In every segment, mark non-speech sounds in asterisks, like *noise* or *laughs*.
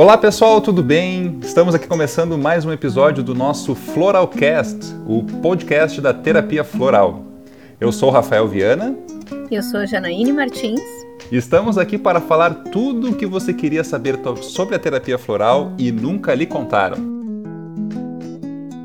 Olá pessoal, tudo bem? Estamos aqui começando mais um episódio do nosso Floralcast, o podcast da terapia floral. Eu sou Rafael Viana. Eu sou Janaíne Martins. E estamos aqui para falar tudo o que você queria saber sobre a terapia floral e nunca lhe contaram.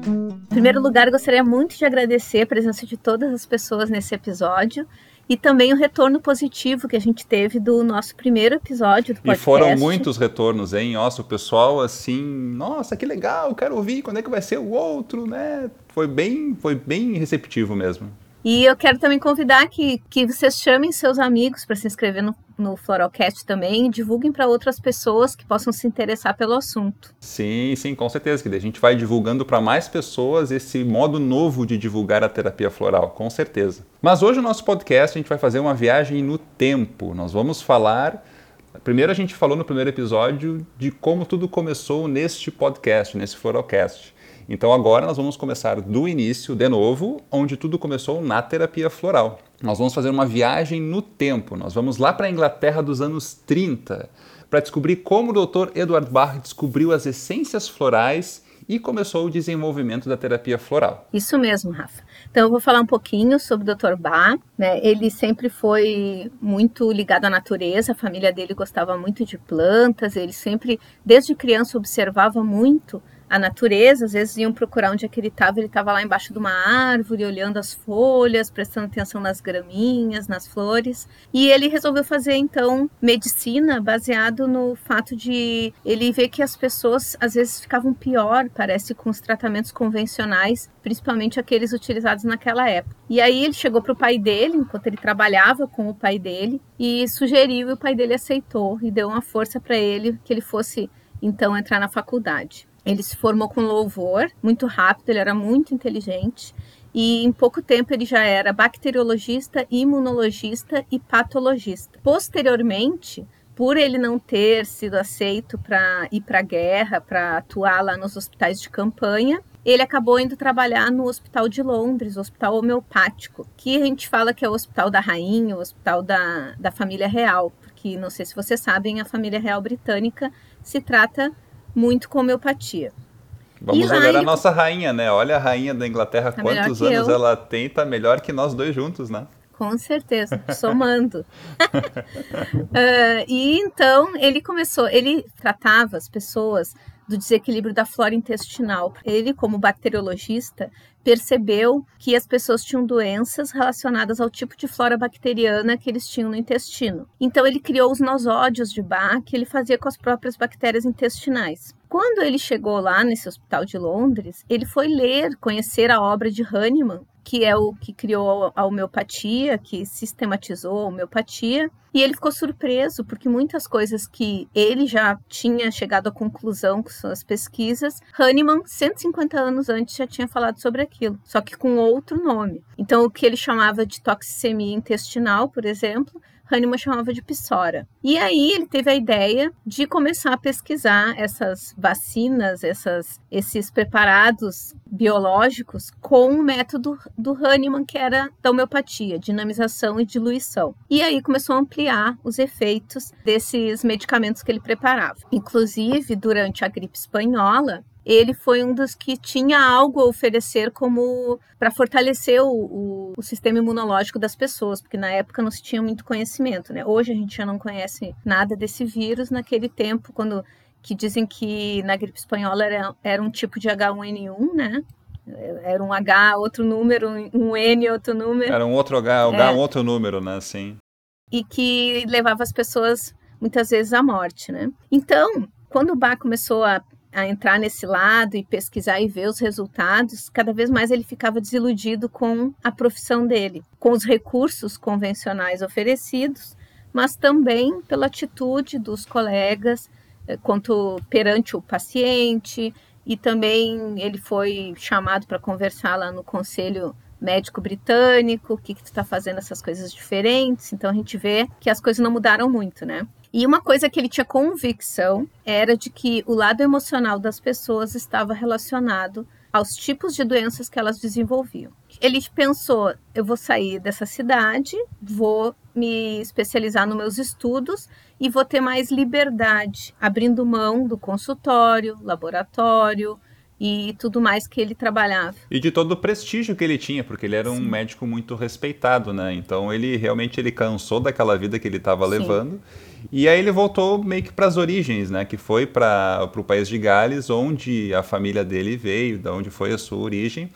Em primeiro lugar, gostaria muito de agradecer a presença de todas as pessoas nesse episódio e também o retorno positivo que a gente teve do nosso primeiro episódio do podcast. E foram muitos retornos, hein? Nossa, o pessoal assim, nossa, que legal, quero ouvir, quando é que vai ser o outro, né? Foi bem, foi bem receptivo mesmo. E eu quero também convidar que, que vocês chamem seus amigos para se inscrever no, no Floralcast também e divulguem para outras pessoas que possam se interessar pelo assunto. Sim, sim, com certeza. Que a gente vai divulgando para mais pessoas esse modo novo de divulgar a terapia floral, com certeza. Mas hoje no nosso podcast a gente vai fazer uma viagem no tempo. Nós vamos falar. Primeiro a gente falou no primeiro episódio de como tudo começou neste podcast, nesse Floralcast. Então agora nós vamos começar do início, de novo, onde tudo começou na terapia floral. Nós vamos fazer uma viagem no tempo. Nós vamos lá para a Inglaterra dos anos 30 para descobrir como o Dr. Edward Bach descobriu as essências florais e começou o desenvolvimento da terapia floral. Isso mesmo, Rafa. Então eu vou falar um pouquinho sobre o Dr. Bach. Né? Ele sempre foi muito ligado à natureza, a família dele gostava muito de plantas, ele sempre, desde criança, observava muito a natureza, às vezes iam procurar onde é que ele estava, ele estava lá embaixo de uma árvore, olhando as folhas, prestando atenção nas graminhas, nas flores, e ele resolveu fazer então medicina baseado no fato de ele ver que as pessoas às vezes ficavam pior, parece, com os tratamentos convencionais, principalmente aqueles utilizados naquela época. E aí ele chegou para o pai dele, enquanto ele trabalhava com o pai dele, e sugeriu, e o pai dele aceitou e deu uma força para ele que ele fosse então entrar na faculdade. Ele se formou com louvor, muito rápido, ele era muito inteligente e em pouco tempo ele já era bacteriologista, imunologista e patologista. Posteriormente, por ele não ter sido aceito para ir para a guerra, para atuar lá nos hospitais de campanha, ele acabou indo trabalhar no Hospital de Londres, Hospital Homeopático, que a gente fala que é o Hospital da Rainha, o Hospital da, da Família Real, porque não sei se vocês sabem, a Família Real Britânica se trata muito com homeopatia. Vamos olhar ele... a nossa rainha, né? Olha a rainha da Inglaterra, tá quantos anos eu. ela tem, tá melhor que nós dois juntos, né? Com certeza, somando. uh, *laughs* e então ele começou, ele tratava as pessoas do desequilíbrio da flora intestinal. Ele, como bacteriologista, percebeu que as pessoas tinham doenças relacionadas ao tipo de flora bacteriana que eles tinham no intestino. Então ele criou os nosódios de Bach que ele fazia com as próprias bactérias intestinais. Quando ele chegou lá nesse hospital de Londres, ele foi ler, conhecer a obra de Hahnemann, que é o que criou a homeopatia, que sistematizou a homeopatia, e ele ficou surpreso porque muitas coisas que ele já tinha chegado à conclusão com suas pesquisas, Hahnemann, 150 anos antes, já tinha falado sobre aquilo, só que com outro nome. Então, o que ele chamava de toxemia intestinal, por exemplo, Hahnemann chamava de psora. E aí ele teve a ideia de começar a pesquisar essas vacinas, essas, esses preparados biológicos com o método do Hahnemann, que era da homeopatia, dinamização e diluição. E aí começou a ampliar os efeitos desses medicamentos que ele preparava. Inclusive, durante a gripe espanhola, ele foi um dos que tinha algo a oferecer como para fortalecer o, o, o, sistema imunológico das pessoas, porque na época não se tinha muito conhecimento, né? Hoje a gente já não conhece nada desse vírus. Naquele tempo, quando que dizem que na gripe espanhola era, era um tipo de H1N1, né? Era um H, outro número, um N, outro número. Era um outro H, H é. um outro número, né? Sim. E que levava as pessoas muitas vezes à morte, né? Então, quando o Bach começou a a entrar nesse lado e pesquisar e ver os resultados, cada vez mais ele ficava desiludido com a profissão dele, com os recursos convencionais oferecidos, mas também pela atitude dos colegas eh, quanto perante o paciente e também ele foi chamado para conversar lá no conselho médico britânico, o que, que tu está fazendo essas coisas diferentes. Então a gente vê que as coisas não mudaram muito, né? E uma coisa que ele tinha convicção era de que o lado emocional das pessoas estava relacionado aos tipos de doenças que elas desenvolviam. Ele pensou: eu vou sair dessa cidade, vou me especializar nos meus estudos e vou ter mais liberdade, abrindo mão do consultório, laboratório, e tudo mais que ele trabalhava. E de todo o prestígio que ele tinha, porque ele era Sim. um médico muito respeitado, né? Então ele realmente ele cansou daquela vida que ele estava levando. E aí ele voltou meio que para as origens, né? Que foi para o país de Gales, onde a família dele veio, da onde foi a sua origem,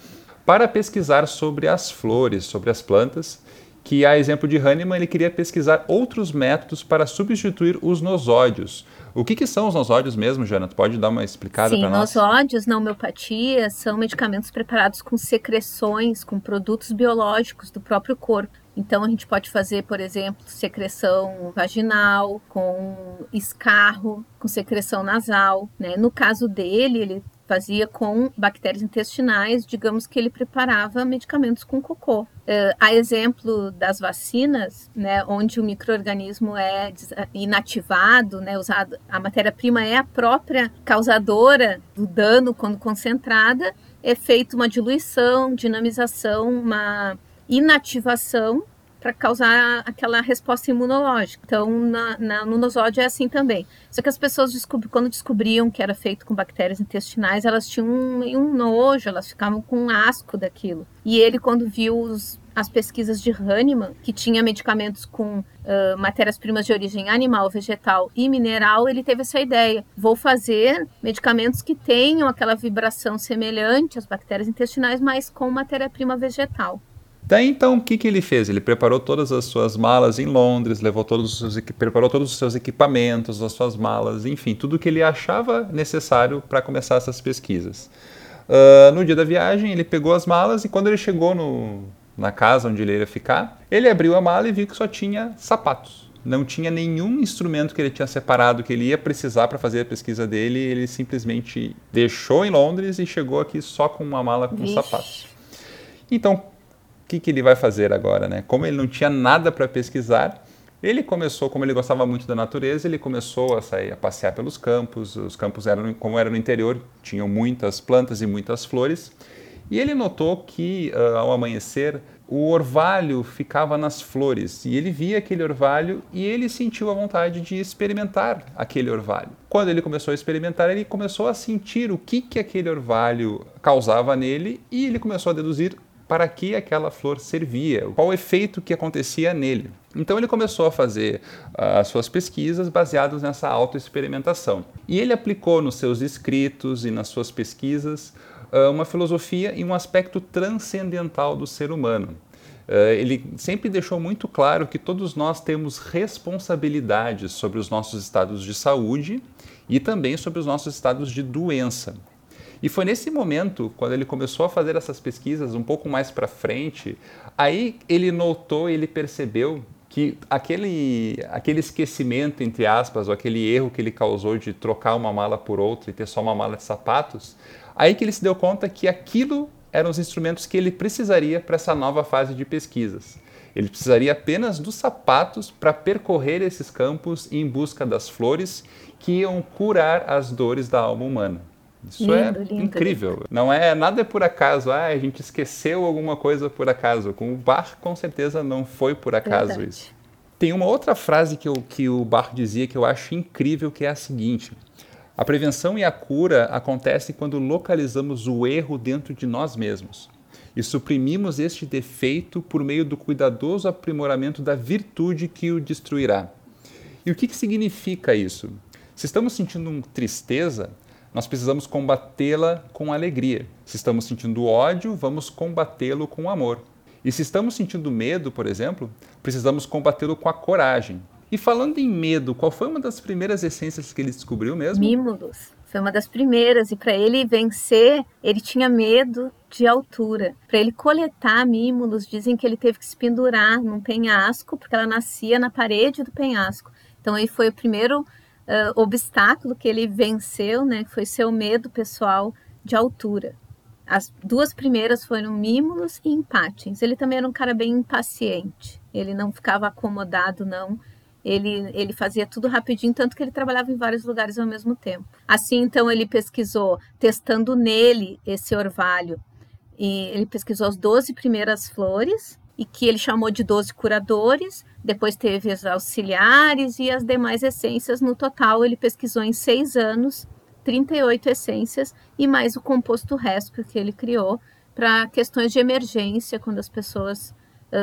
para pesquisar sobre as flores, sobre as plantas que, a exemplo de Hahnemann, ele queria pesquisar outros métodos para substituir os nosódios. O que, que são os nosódios mesmo, Jana? Tu pode dar uma explicada para nós? Sim, nosódios na homeopatia são medicamentos preparados com secreções, com produtos biológicos do próprio corpo. Então, a gente pode fazer, por exemplo, secreção vaginal, com escarro, com secreção nasal. Né? No caso dele, ele fazia com bactérias intestinais, digamos que ele preparava medicamentos com cocô. Uh, a exemplo das vacinas, né, onde o microorganismo é inativado, né, usado, a matéria-prima é a própria causadora do dano quando concentrada, é feita uma diluição, dinamização, uma inativação para causar aquela resposta imunológica. Então, na, na, no nosódio é assim também. Só que as pessoas, quando descobriam que era feito com bactérias intestinais, elas tinham um, um nojo, elas ficavam com um asco daquilo. E ele, quando viu os, as pesquisas de Hahnemann, que tinha medicamentos com uh, matérias-primas de origem animal, vegetal e mineral, ele teve essa ideia. Vou fazer medicamentos que tenham aquela vibração semelhante às bactérias intestinais, mas com matéria-prima vegetal. Daí então, o que, que ele fez? Ele preparou todas as suas malas em Londres, levou todos os seus, preparou todos os seus equipamentos, as suas malas, enfim, tudo que ele achava necessário para começar essas pesquisas. Uh, no dia da viagem, ele pegou as malas e quando ele chegou no, na casa onde ele ia ficar, ele abriu a mala e viu que só tinha sapatos. Não tinha nenhum instrumento que ele tinha separado que ele ia precisar para fazer a pesquisa dele. Ele simplesmente deixou em Londres e chegou aqui só com uma mala com Vixe. sapatos. Então, que, que ele vai fazer agora? Né? Como ele não tinha nada para pesquisar, ele começou, como ele gostava muito da natureza, ele começou a sair a passear pelos campos. Os campos eram, como era no interior, tinham muitas plantas e muitas flores. E ele notou que uh, ao amanhecer o orvalho ficava nas flores e ele via aquele orvalho e ele sentiu a vontade de experimentar aquele orvalho. Quando ele começou a experimentar, ele começou a sentir o que que aquele orvalho causava nele e ele começou a deduzir para que aquela flor servia, qual o efeito que acontecia nele. Então ele começou a fazer uh, as suas pesquisas baseadas nessa autoexperimentação. E ele aplicou nos seus escritos e nas suas pesquisas uh, uma filosofia e um aspecto transcendental do ser humano. Uh, ele sempre deixou muito claro que todos nós temos responsabilidades sobre os nossos estados de saúde e também sobre os nossos estados de doença. E foi nesse momento, quando ele começou a fazer essas pesquisas um pouco mais para frente, aí ele notou, ele percebeu que aquele, aquele esquecimento, entre aspas, ou aquele erro que ele causou de trocar uma mala por outra e ter só uma mala de sapatos, aí que ele se deu conta que aquilo eram os instrumentos que ele precisaria para essa nova fase de pesquisas. Ele precisaria apenas dos sapatos para percorrer esses campos em busca das flores que iam curar as dores da alma humana. Isso lindo, é lindo, incrível. Lindo. Não é nada é por acaso. Ah, a gente esqueceu alguma coisa por acaso. Com o Bach, com certeza não foi por acaso Verdade. isso. Tem uma outra frase que, eu, que o Bach dizia que eu acho incrível, que é a seguinte: a prevenção e a cura acontecem quando localizamos o erro dentro de nós mesmos e suprimimos este defeito por meio do cuidadoso aprimoramento da virtude que o destruirá. E o que, que significa isso? Se estamos sentindo tristeza, nós precisamos combatê-la com alegria. Se estamos sentindo ódio, vamos combatê-lo com amor. E se estamos sentindo medo, por exemplo, precisamos combatê-lo com a coragem. E falando em medo, qual foi uma das primeiras essências que ele descobriu mesmo? Mímulos. Foi uma das primeiras. E para ele vencer, ele tinha medo de altura. Para ele coletar mímulos, dizem que ele teve que se pendurar num penhasco, porque ela nascia na parede do penhasco. Então, aí foi o primeiro uh, obstáculo que ele venceu, né, foi seu medo pessoal de altura. As duas primeiras foram Mímulos e Empatins. Ele também era um cara bem impaciente. Ele não ficava acomodado, não. Ele, ele fazia tudo rapidinho, tanto que ele trabalhava em vários lugares ao mesmo tempo. Assim, então, ele pesquisou, testando nele esse orvalho. E ele pesquisou as 12 primeiras flores e que ele chamou de 12 curadores, depois teve os auxiliares e as demais essências. No total, ele pesquisou em seis anos 38 essências e mais o composto resto que ele criou para questões de emergência, quando as pessoas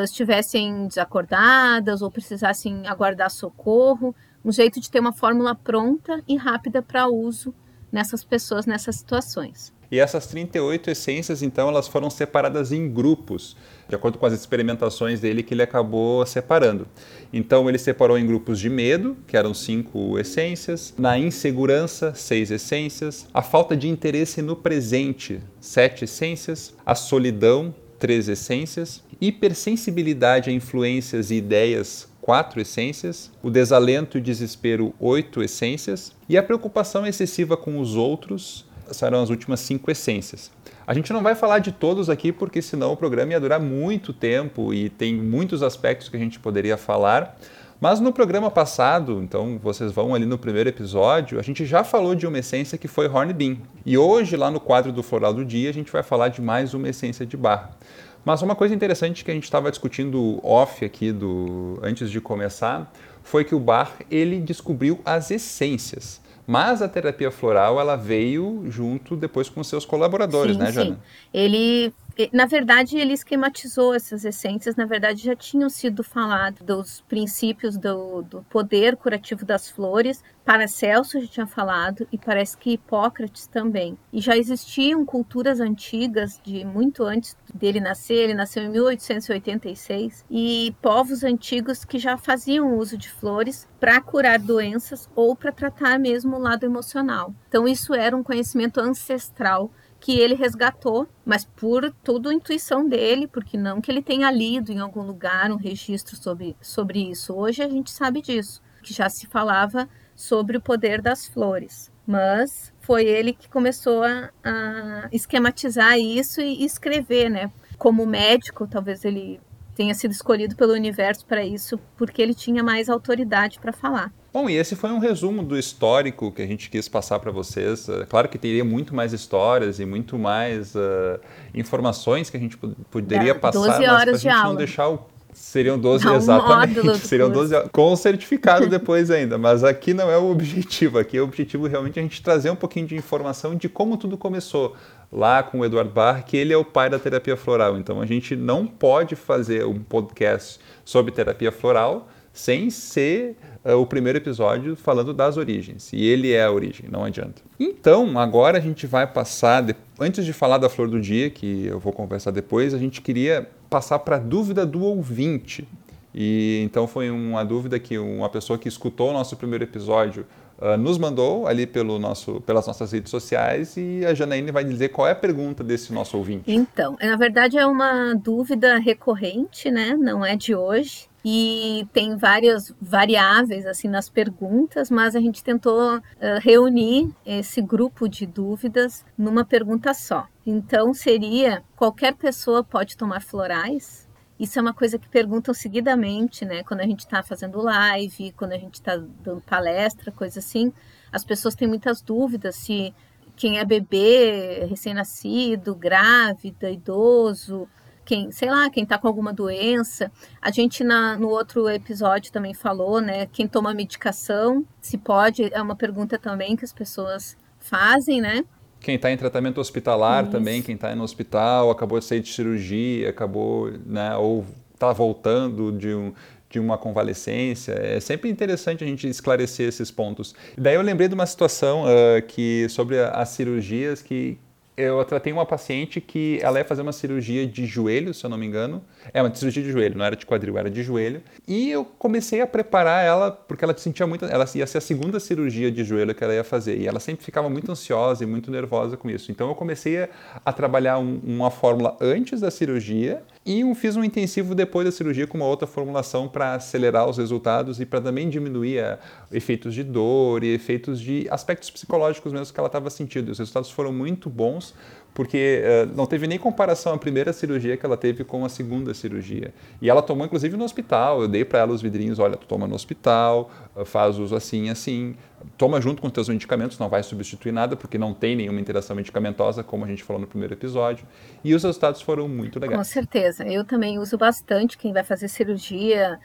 estivessem desacordadas ou precisassem aguardar socorro. Um jeito de ter uma fórmula pronta e rápida para uso nessas pessoas, nessas situações. E essas 38 essências, então, elas foram separadas em grupos, de acordo com as experimentações dele que ele acabou separando. Então, ele separou em grupos de medo, que eram cinco essências, na insegurança, seis essências, a falta de interesse no presente, sete essências, a solidão, três essências, hipersensibilidade a influências e ideias, quatro essências, o desalento e desespero, oito essências, e a preocupação excessiva com os outros, serão as últimas cinco essências. A gente não vai falar de todos aqui porque senão o programa ia durar muito tempo e tem muitos aspectos que a gente poderia falar. Mas no programa passado, então vocês vão ali no primeiro episódio, a gente já falou de uma essência que foi Horn Bean. E hoje, lá no quadro do Floral do Dia, a gente vai falar de mais uma essência de barra. Mas uma coisa interessante que a gente estava discutindo off aqui do antes de começar foi que o Bar ele descobriu as essências. Mas a terapia floral ela veio junto depois com seus colaboradores, sim, né, Jana? Sim. Ele na verdade, ele esquematizou essas essências, na verdade, já tinham sido falados dos princípios do, do, poder curativo das flores. Paracelso já tinha falado, e parece que Hipócrates também. E já existiam culturas antigas, de muito antes dele nascer, ele nasceu em 1886, e povos antigos que já faziam uso de flores para curar doenças ou para tratar mesmo o lado emocional. Então, isso era um conhecimento ancestral que ele resgatou, mas por tudo intuição dele, porque não que ele tenha lido em algum lugar um registro sobre, sobre isso. Hoje a gente sabe disso, que já se falava sobre o poder das flores. Mas foi ele que começou a, a esquematizar isso e escrever, né? Como médico, talvez ele tenha sido escolhido pelo universo para isso, porque ele tinha mais autoridade para falar. Bom, e esse foi um resumo do histórico que a gente quis passar para vocês. É claro que teria muito mais histórias e muito mais uh, informações que a gente poderia é, passar, mas para a gente aula. não deixar o Seriam 12 não, exatamente. *laughs* Seriam 12 com certificado *laughs* depois ainda, mas aqui não é o objetivo. Aqui é o objetivo realmente a gente trazer um pouquinho de informação de como tudo começou lá com o Eduardo Barr, que ele é o pai da terapia floral. Então a gente não pode fazer um podcast sobre terapia floral sem ser uh, o primeiro episódio falando das origens. E ele é a origem, não adianta. Então, agora a gente vai passar, de... antes de falar da flor do dia, que eu vou conversar depois, a gente queria passar para a dúvida do ouvinte. E então foi uma dúvida que uma pessoa que escutou o nosso primeiro episódio uh, nos mandou ali pelo nosso, pelas nossas redes sociais e a Janaíne vai dizer qual é a pergunta desse nosso ouvinte. Então, na verdade é uma dúvida recorrente, né? Não é de hoje e tem várias variáveis assim nas perguntas, mas a gente tentou uh, reunir esse grupo de dúvidas numa pergunta só. Então seria: qualquer pessoa pode tomar florais? Isso é uma coisa que perguntam seguidamente, né? Quando a gente está fazendo live, quando a gente está dando palestra, coisa assim, as pessoas têm muitas dúvidas se quem é bebê, recém-nascido, grávida, idoso, quem, sei lá, quem está com alguma doença. A gente na, no outro episódio também falou, né? Quem toma medicação, se pode, é uma pergunta também que as pessoas fazem, né? Quem está em tratamento hospitalar Isso. também, quem está no hospital, acabou de sair de cirurgia, acabou, né, ou está voltando de um, de uma convalescência. É sempre interessante a gente esclarecer esses pontos. Daí eu lembrei de uma situação uh, que sobre as cirurgias que, eu tratei uma paciente que ela ia fazer uma cirurgia de joelho, se eu não me engano. É uma cirurgia de joelho, não era de quadril, era de joelho. E eu comecei a preparar ela porque ela sentia muito, ela ia ser a segunda cirurgia de joelho que ela ia fazer e ela sempre ficava muito ansiosa e muito nervosa com isso. Então eu comecei a, trabalhar um, uma fórmula antes da cirurgia e um, fiz um intensivo depois da cirurgia com uma outra formulação para acelerar os resultados e para também diminuir a, efeitos de dor e efeitos de aspectos psicológicos mesmo que ela estava sentindo. Os resultados foram muito bons bons, porque uh, não teve nem comparação a primeira cirurgia que ela teve com a segunda cirurgia. E ela tomou inclusive no hospital. Eu dei para ela os vidrinhos, olha, tu toma no hospital, faz uso assim, assim, toma junto com os teus medicamentos, não vai substituir nada, porque não tem nenhuma interação medicamentosa, como a gente falou no primeiro episódio. E os resultados foram muito legais. Com certeza. Eu também uso bastante. Quem vai fazer cirurgia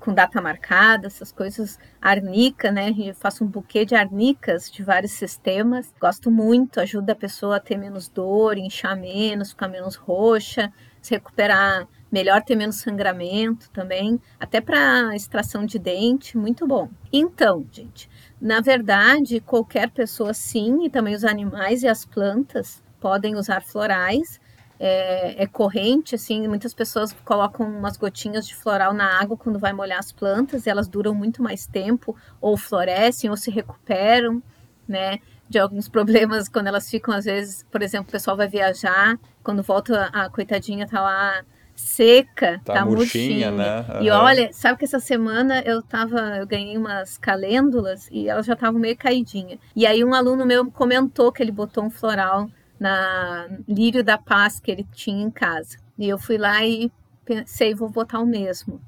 com data marcada, essas coisas, arnica, né? Eu faço um buquê de arnicas de vários sistemas. Gosto muito, ajuda a pessoa a ter menos dor, inchar menos, ficar menos roxa, se recuperar melhor, ter menos sangramento também, até para extração de dente, muito bom. Então, gente, na verdade, qualquer pessoa sim, e também os animais e as plantas podem usar florais é, é, corrente, assim, muitas pessoas colocam umas gotinhas de floral na água quando vai molhar as plantas, e elas duram muito mais tempo, ou florescem, ou se recuperam, né, de alguns *laughs* problemas quando elas ficam, às vezes, por exemplo, o pessoal vai viajar, quando volta, a coitadinha tá lá seca, tá, tá murchinha, né? Uhum. E olha, sabe que essa semana eu tava, eu ganhei umas calêndulas e elas já estavam meio caidinha. E aí um aluno meu comentou que ele botou um floral na lírio da paz que ele tinha em casa. E eu fui lá e pensei, vou botar o mesmo.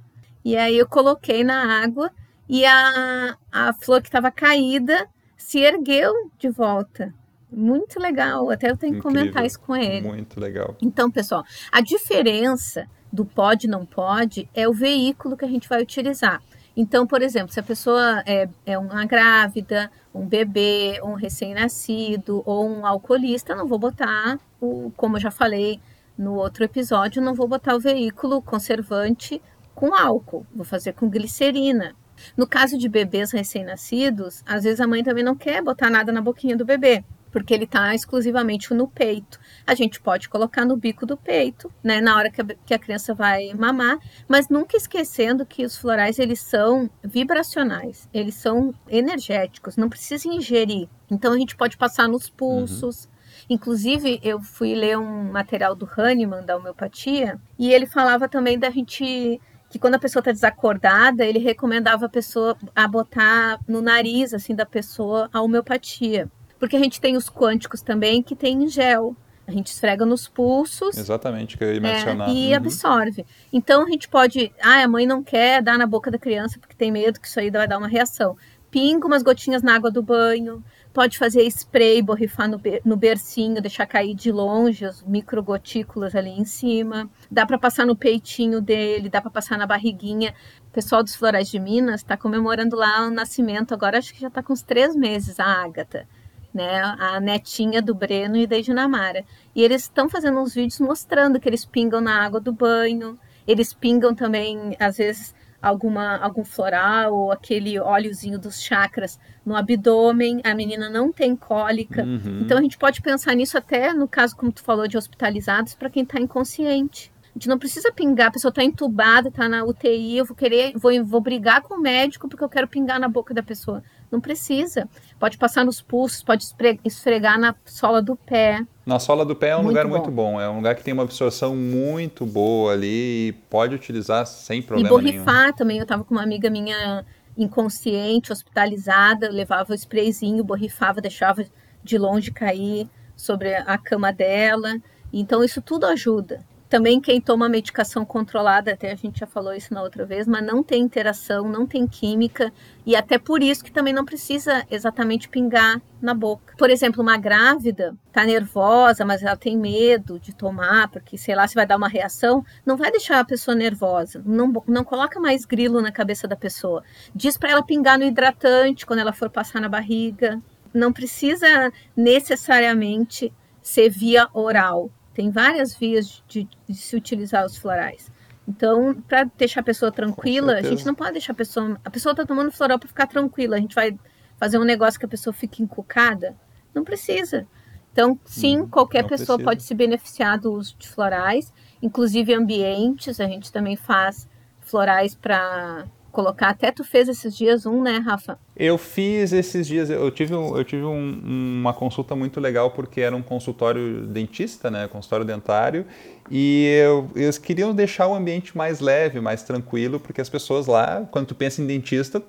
E aí eu coloquei na água e a, a flor que estava caída se ergueu de volta. Muito legal, até eu tenho que Incrível. comentar isso com ele. Muito legal. Então, pessoal, a diferença do pode não pode é o veículo que a gente vai utilizar. Então, por exemplo, se a pessoa é, é uma grávida, um bebê, um recém-nascido ou um alcoolista, não vou botar, o, como eu já falei no outro episódio, não vou botar o veículo conservante com álcool, vou fazer com glicerina. No caso de bebês recém-nascidos, às vezes a mãe também não quer botar nada na boquinha do bebê porque ele está exclusivamente no peito. A gente pode colocar no bico do peito, né, na hora que a, que a criança vai mamar, mas nunca esquecendo que os florais eles são vibracionais, eles são energéticos, não precisa ingerir. Então a gente pode passar nos pulsos. Uhum. Inclusive, eu fui ler um material do Hahnemann, da homeopatia, e ele falava também da gente que quando a pessoa está desacordada, ele recomendava a pessoa a botar no nariz assim da pessoa a homeopatia. Porque a gente tem os quânticos também que tem em gel. A gente esfrega nos pulsos. Exatamente, que eu ia mencionar. É, e uhum. absorve. Então a gente pode. Ah, a mãe não quer dar na boca da criança porque tem medo que isso aí vai dar uma reação. Pinga umas gotinhas na água do banho. Pode fazer spray, borrifar no, no bercinho, deixar cair de longe as microgotículas ali em cima. Dá para passar no peitinho dele, dá para passar na barriguinha. O pessoal dos Florais de Minas está comemorando lá o nascimento. Agora acho que já está com uns três meses, a Ágata né, a netinha do Breno e da Dinamara. E eles estão fazendo uns vídeos mostrando que eles pingam na água do banho, eles pingam também, às vezes, alguma, algum floral ou aquele óleozinho dos chakras no abdômen, a menina não tem cólica. Uhum. Então a gente pode pensar nisso até no caso, como tu falou, de hospitalizados, para quem está inconsciente. A gente não precisa pingar, a pessoa está entubada, está na UTI, eu vou querer, vou, vou brigar com o médico porque eu quero pingar na boca da pessoa. Não precisa. Pode passar nos pulsos, pode esfregar na sola do pé. Na sola do pé é um muito lugar bom. muito bom. É um lugar que tem uma absorção muito boa ali e pode utilizar sem problema nenhum. E borrifar nenhum. também. Eu estava com uma amiga minha inconsciente, hospitalizada, levava o sprayzinho, borrifava, deixava de longe cair sobre a cama dela. Então isso tudo ajuda. Também quem toma medicação controlada, até a gente já falou isso na outra vez, mas não tem interação, não tem química, e até por isso que também não precisa exatamente pingar na boca. Por exemplo, uma grávida tá nervosa, mas ela tem medo de tomar, porque sei lá se vai dar uma reação, não vai deixar a pessoa nervosa. Não, não coloca mais grilo na cabeça da pessoa. Diz para ela pingar no hidratante quando ela for passar na barriga. Não precisa necessariamente ser via oral tem várias vias de, de se utilizar os florais. Então, para deixar a pessoa tranquila, a gente não pode deixar a pessoa. A pessoa está tomando floral para ficar tranquila. A gente vai fazer um negócio que a pessoa fique encucada? Não precisa. Então, sim, hum, qualquer pessoa precisa. pode se beneficiar do uso de florais, inclusive ambientes. A gente também faz florais para colocar. Até tu fez esses dias um, né, Rafa? Eu fiz esses dias, eu tive, eu tive um, uma consulta muito legal porque era um consultório dentista, né, consultório dentário, e eu, eles queriam deixar o ambiente mais leve, mais tranquilo, porque as pessoas lá, quando tu pensa em dentista,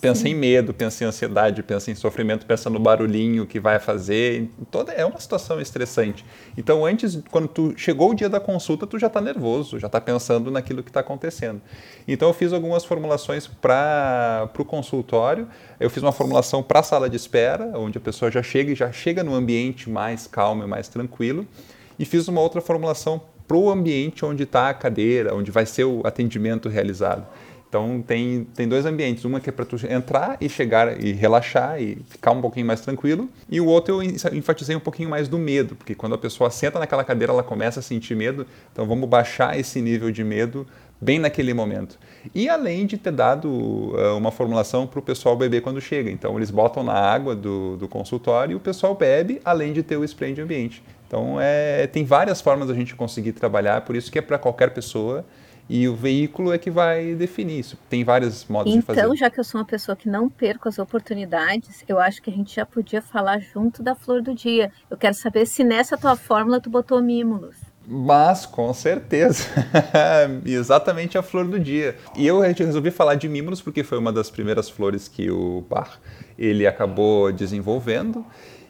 pensa Sim. em medo, pensa em ansiedade, pensa em sofrimento, pensa no barulhinho que vai fazer. Toda é uma situação estressante. Então, antes, quando tu chegou o dia da consulta, tu já está nervoso, já está pensando naquilo que está acontecendo. Então, eu fiz algumas formulações para o consultório. Eu fiz uma formulação para a sala de espera, onde a pessoa já chega e já chega no ambiente mais calmo e mais tranquilo. E fiz uma outra formulação para o ambiente onde está a cadeira, onde vai ser o atendimento realizado. Então tem, tem dois ambientes, uma que é para tu entrar e chegar e relaxar e ficar um pouquinho mais tranquilo, e o outro eu enfatizei um pouquinho mais do medo, porque quando a pessoa senta naquela cadeira ela começa a sentir medo, então vamos baixar esse nível de medo bem naquele momento. E além de ter dado uh, uma formulação para o pessoal beber quando chega, então eles botam na água do, do consultório e o pessoal bebe, além de ter o spray de ambiente. Então é, tem várias formas da gente conseguir trabalhar, por isso que é para qualquer pessoa e o veículo é que vai definir isso. Tem vários modos então, de fazer. Então, já que eu sou uma pessoa que não perco as oportunidades, eu acho que a gente já podia falar junto da flor do dia. Eu quero saber se nessa tua fórmula tu botou mímulos. Mas, com certeza. *laughs* Exatamente a flor do dia. E eu resolvi falar de mímulos porque foi uma das primeiras flores que o Bar ele acabou desenvolvendo.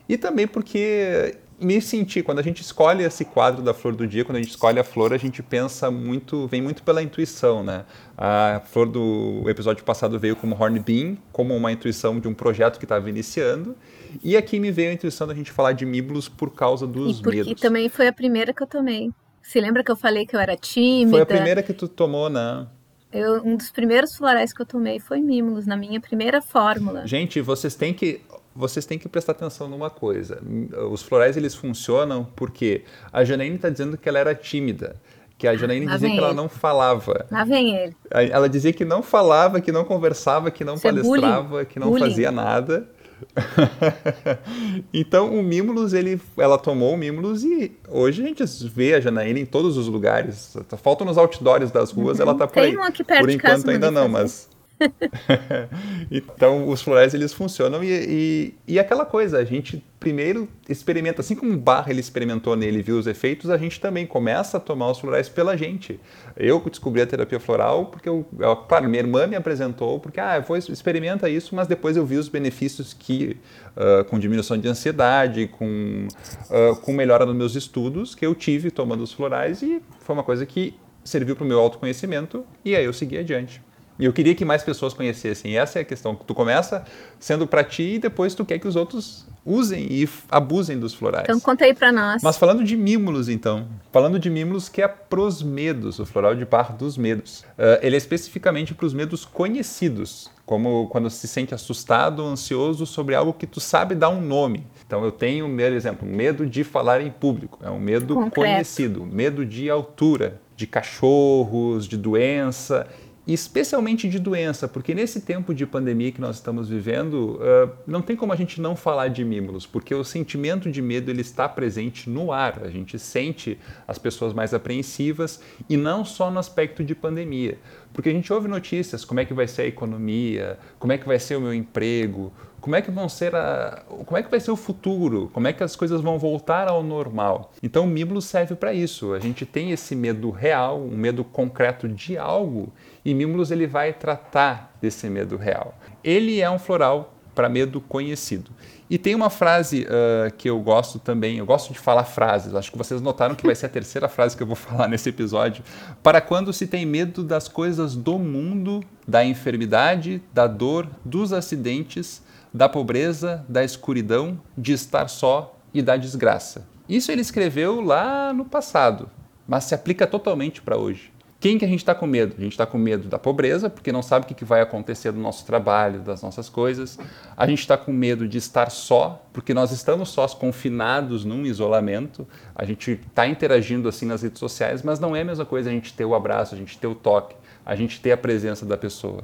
E também porque me senti, quando a gente escolhe esse quadro da flor do dia, quando a gente escolhe a flor, a gente pensa muito, vem muito pela intuição, né? A flor do episódio passado veio como Hornbeam, como uma intuição de um projeto que estava iniciando. E aqui me veio a intuição da gente falar de Miblos por causa dos e porque medos. também foi a primeira que eu tomei. Se lembra que eu falei que eu era tímida? Foi a primeira que tu tomou, né? Eu, um dos primeiros florais que eu tomei foi Mimulus, na minha primeira fórmula. Gente, vocês têm que vocês têm que prestar atenção numa coisa. Os florais eles funcionam porque a Janaíne está dizendo que ela era tímida. Que a Janaíne Lá dizia que ele. ela não falava. Lá vem ele. Ela dizia que não falava, que não conversava, que não Isso é palestrava, é que não bullying. fazia nada. *laughs* então o Mimulus, ele, ela tomou o Mimulus e hoje a gente vê a Janaína em todos os lugares. Faltam nos outdoors das ruas, uhum. ela tá por Tem aí. Um aqui perto por enquanto ainda não, fazer. mas *laughs* então, os florais eles funcionam e, e, e, aquela coisa, a gente primeiro experimenta, assim como o Barra ele experimentou nele e viu os efeitos, a gente também começa a tomar os florais pela gente. Eu descobri a terapia floral porque, eu, eu, claro, minha irmã me apresentou, porque, ah, vou, experimenta isso, mas depois eu vi os benefícios que, uh, com diminuição de ansiedade, com, uh, com melhora nos meus estudos, que eu tive tomando os florais e foi uma coisa que serviu para o meu autoconhecimento e aí eu segui adiante. E eu queria que mais pessoas conhecessem. E essa é a questão. Tu começa sendo para ti e depois tu quer que os outros usem e abusem dos florais. Então conta aí para nós. Mas falando de mímulos, então. Falando de mímulos, que é pros medos, o floral de par dos medos. Uh, ele é especificamente para os medos conhecidos, como quando se sente assustado, ansioso sobre algo que tu sabe dar um nome. Então eu tenho, por exemplo, medo de falar em público. É um medo Concreto. conhecido. Medo de altura, de cachorros, de doença especialmente de doença, porque nesse tempo de pandemia que nós estamos vivendo, uh, não tem como a gente não falar de mímulos, porque o sentimento de medo ele está presente no ar. A gente sente as pessoas mais apreensivas e não só no aspecto de pandemia, porque a gente ouve notícias como é que vai ser a economia, como é que vai ser o meu emprego, como é que vão ser a, como é que vai ser o futuro, como é que as coisas vão voltar ao normal. Então o Miblo serve para isso. A gente tem esse medo real, um medo concreto de algo e Mimulus ele vai tratar desse medo real. Ele é um floral para medo conhecido. E tem uma frase uh, que eu gosto também, eu gosto de falar frases, acho que vocês notaram que vai ser a terceira frase que eu vou *laughs* falar nesse episódio. Para quando se tem medo das coisas do mundo, da enfermidade, da dor, dos acidentes, da pobreza, da escuridão, de estar só e da desgraça. Isso ele escreveu lá no passado, mas se aplica totalmente para hoje. Quem que a gente está com medo? A gente está com medo da pobreza, porque não sabe o que vai acontecer no nosso trabalho, das nossas coisas. A gente está com medo de estar só, porque nós estamos sós, confinados num isolamento. A gente está interagindo assim nas redes sociais, mas não é a mesma coisa a gente ter o abraço, a gente ter o toque, a gente ter a presença da pessoa.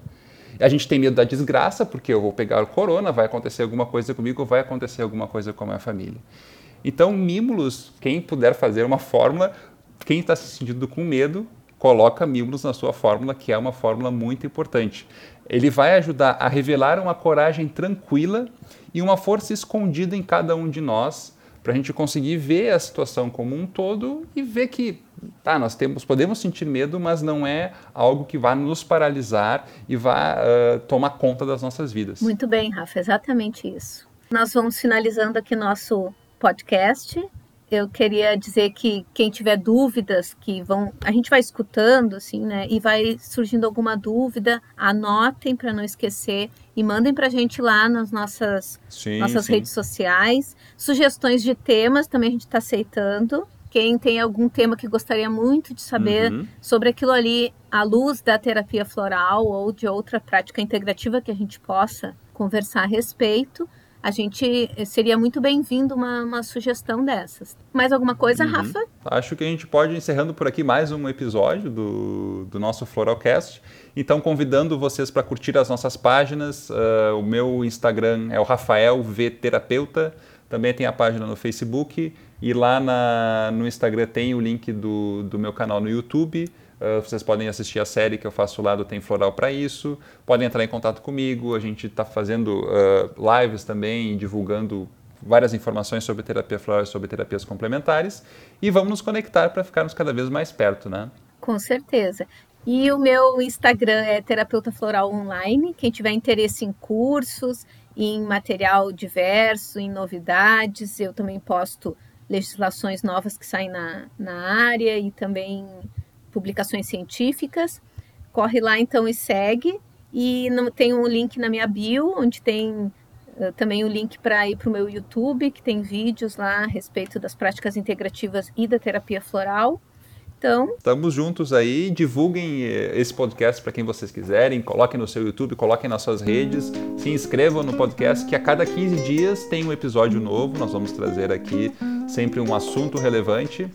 A gente tem medo da desgraça, porque eu vou pegar o corona, vai acontecer alguma coisa comigo, vai acontecer alguma coisa com a minha família. Então, mímulos, quem puder fazer uma fórmula, quem está se sentindo com medo, coloca Mimulus na sua fórmula, que é uma fórmula muito importante. Ele vai ajudar a revelar uma coragem tranquila e uma força escondida em cada um de nós para a gente conseguir ver a situação como um todo e ver que tá, nós temos, podemos sentir medo, mas não é algo que vá nos paralisar e vá uh, tomar conta das nossas vidas. Muito bem, Rafa, exatamente isso. Nós vamos finalizando aqui nosso podcast eu queria dizer que quem tiver dúvidas que vão, a gente vai escutando assim, né? E vai surgindo alguma dúvida, anotem para não esquecer e mandem para a gente lá nas nossas sim, nossas sim. redes sociais, sugestões de temas também a gente está aceitando. Quem tem algum tema que gostaria muito de saber uhum. sobre aquilo ali, à luz da terapia floral ou de outra prática integrativa que a gente possa conversar a respeito, a gente eh, seria muito bem-vindo uma, uma, sugestão dessas. Mais alguma coisa, uhum. Rafa? Acho que a gente pode ir encerrando por aqui mais um episódio do, do nosso Floralcast. Então, convidando vocês para curtir as nossas páginas. Uh, o meu Instagram é o Rafael V Terapeuta. Também tem a página no Facebook. E lá na, no Instagram tem o link do, do meu canal no YouTube. Uh, vocês podem assistir a série que eu faço lá do Tem Floral para isso. Podem entrar em contato comigo. A gente está fazendo uh, lives também, divulgando várias informações sobre terapia floral e sobre terapias complementares. E vamos nos conectar para ficarmos cada vez mais perto, né? Com certeza. E o meu Instagram é Terapeuta Floral Online. Quem tiver interesse em cursos, em material diverso, em novidades, eu também posto legislações novas que saem na, na área e também publicações científicas. Corre lá então e segue. E não, tem um link na minha bio, onde tem uh, também o um link para ir para o meu YouTube, que tem vídeos lá a respeito das práticas integrativas e da terapia floral. Então, estamos juntos aí, divulguem eh, esse podcast para quem vocês quiserem, coloquem no seu YouTube, coloquem nas suas redes, se inscrevam no podcast que a cada 15 dias tem um episódio novo, nós vamos trazer aqui sempre um assunto relevante.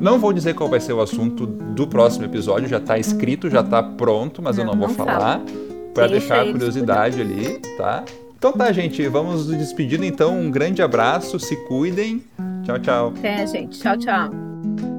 Não vou dizer qual vai ser o assunto do próximo episódio, já está escrito, já está pronto, mas não, eu não vou não falar para deixar a curiosidade ali, tá? Então tá, gente, vamos nos despedindo então. Um grande abraço, se cuidem. Tchau, tchau. Até, gente. Tchau, tchau.